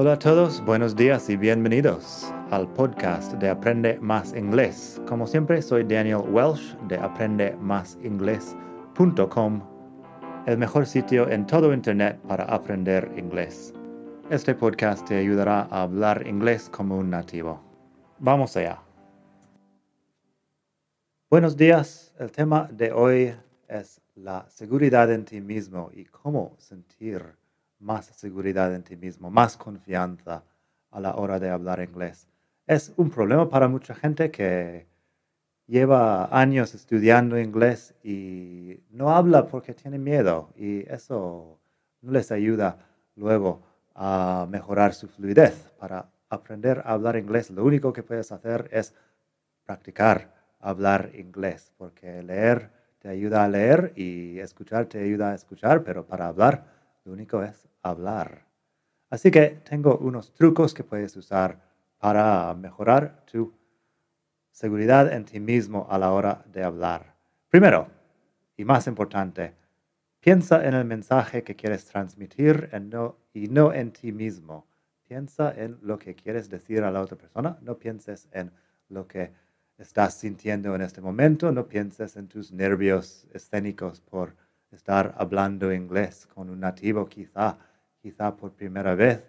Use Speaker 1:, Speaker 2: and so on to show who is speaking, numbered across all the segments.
Speaker 1: Hola a todos, buenos días y bienvenidos al podcast de Aprende Más Inglés. Como siempre, soy Daniel Welsh de aprendemásinglés.com, el mejor sitio en todo Internet para aprender inglés. Este podcast te ayudará a hablar inglés como un nativo. Vamos allá. Buenos días, el tema de hoy es la seguridad en ti mismo y cómo sentir más seguridad en ti mismo, más confianza a la hora de hablar inglés. Es un problema para mucha gente que lleva años estudiando inglés y no habla porque tiene miedo y eso no les ayuda luego a mejorar su fluidez. Para aprender a hablar inglés, lo único que puedes hacer es practicar hablar inglés, porque leer te ayuda a leer y escuchar te ayuda a escuchar, pero para hablar lo único es hablar. Así que tengo unos trucos que puedes usar para mejorar tu seguridad en ti mismo a la hora de hablar. Primero, y más importante, piensa en el mensaje que quieres transmitir y no en ti mismo. Piensa en lo que quieres decir a la otra persona, no pienses en lo que estás sintiendo en este momento, no pienses en tus nervios escénicos por estar hablando inglés con un nativo quizá quizá por primera vez,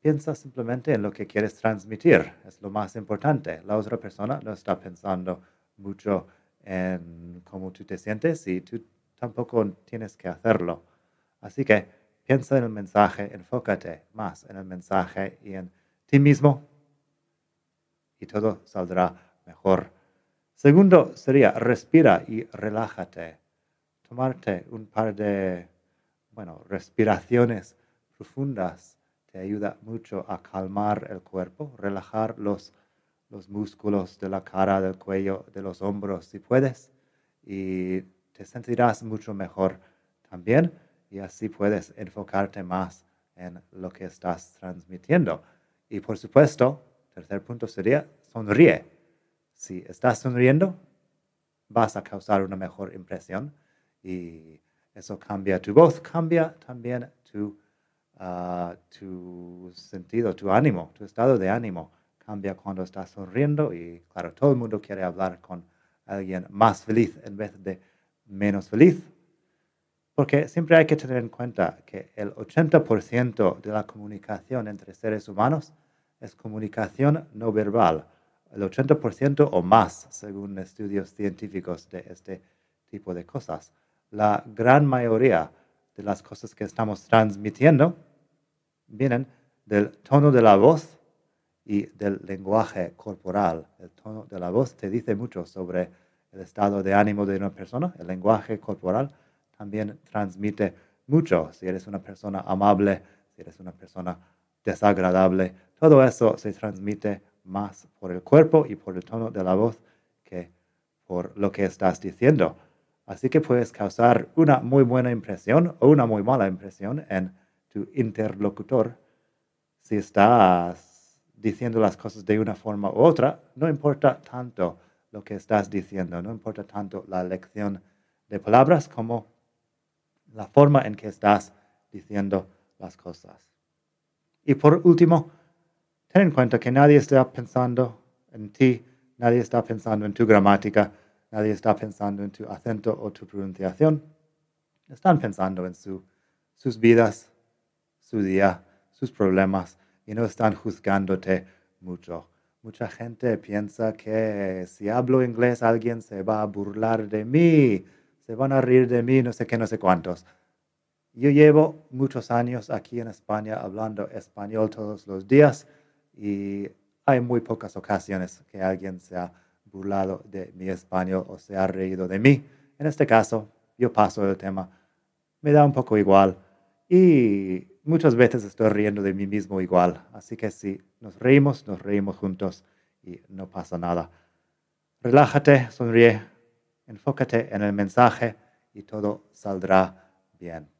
Speaker 1: piensa simplemente en lo que quieres transmitir. Es lo más importante. La otra persona no está pensando mucho en cómo tú te sientes y tú tampoco tienes que hacerlo. Así que piensa en el mensaje, enfócate más en el mensaje y en ti mismo y todo saldrá mejor. Segundo sería respira y relájate. Tomarte un par de bueno, respiraciones profundas te ayuda mucho a calmar el cuerpo, relajar los, los músculos de la cara, del cuello, de los hombros si puedes y te sentirás mucho mejor también y así puedes enfocarte más en lo que estás transmitiendo. Y por supuesto, tercer punto sería sonríe. Si estás sonriendo, vas a causar una mejor impresión y eso cambia tu voz, cambia también tu, ah, tu sentido, tu ánimo, tu estado de ánimo. Cambia cuando estás sonriendo y claro, todo el mundo quiere hablar con alguien más feliz en vez de menos feliz. Porque siempre hay que tener en cuenta que el 80% de la comunicación entre seres humanos es comunicación no verbal. El 80% o más, según estudios científicos de este tipo de cosas la gran mayoría de las cosas que estamos transmitiendo vienen del tono de la voz y del lenguaje corporal. El tono de la voz te dice mucho sobre el estado de ánimo de una persona. El lenguaje corporal también transmite mucho. Si eres una persona amable, si eres una persona desagradable, todo eso se transmite más por el cuerpo y por el tono de la voz que por lo que estás diciendo. Así que puedes causar una muy buena impresión o una muy mala impresión en tu interlocutor. Si estás diciendo las cosas de una forma u otra, no importa tanto lo que estás diciendo, no importa tanto la elección de palabras como la forma en que estás diciendo las cosas. Y por último, ten en cuenta que nadie está pensando en ti, nadie está pensando en tu gramática, Nadie está pensando en tu acento o tu pronunciación. Están pensando en sus vidas, su día, sus problemas y no están juzgándote mucho. Mucha gente piensa que si hablo inglés alguien se va a burlar de mí, se van a reír de mí, no sé qué, no sé cuántos. Yo llevo muchos años aquí en España hablando español todos los días y hay muy pocas ocasiones que alguien sea burlado de mi español o se ha reído de mí. En este caso, yo paso el tema. Me da un poco igual. Y muchas veces estoy riendo de mí mismo igual. Así que si nos reímos, nos reímos juntos y no pasa nada. Relájate, sonríe, enfócate en el mensaje y todo saldrá bien.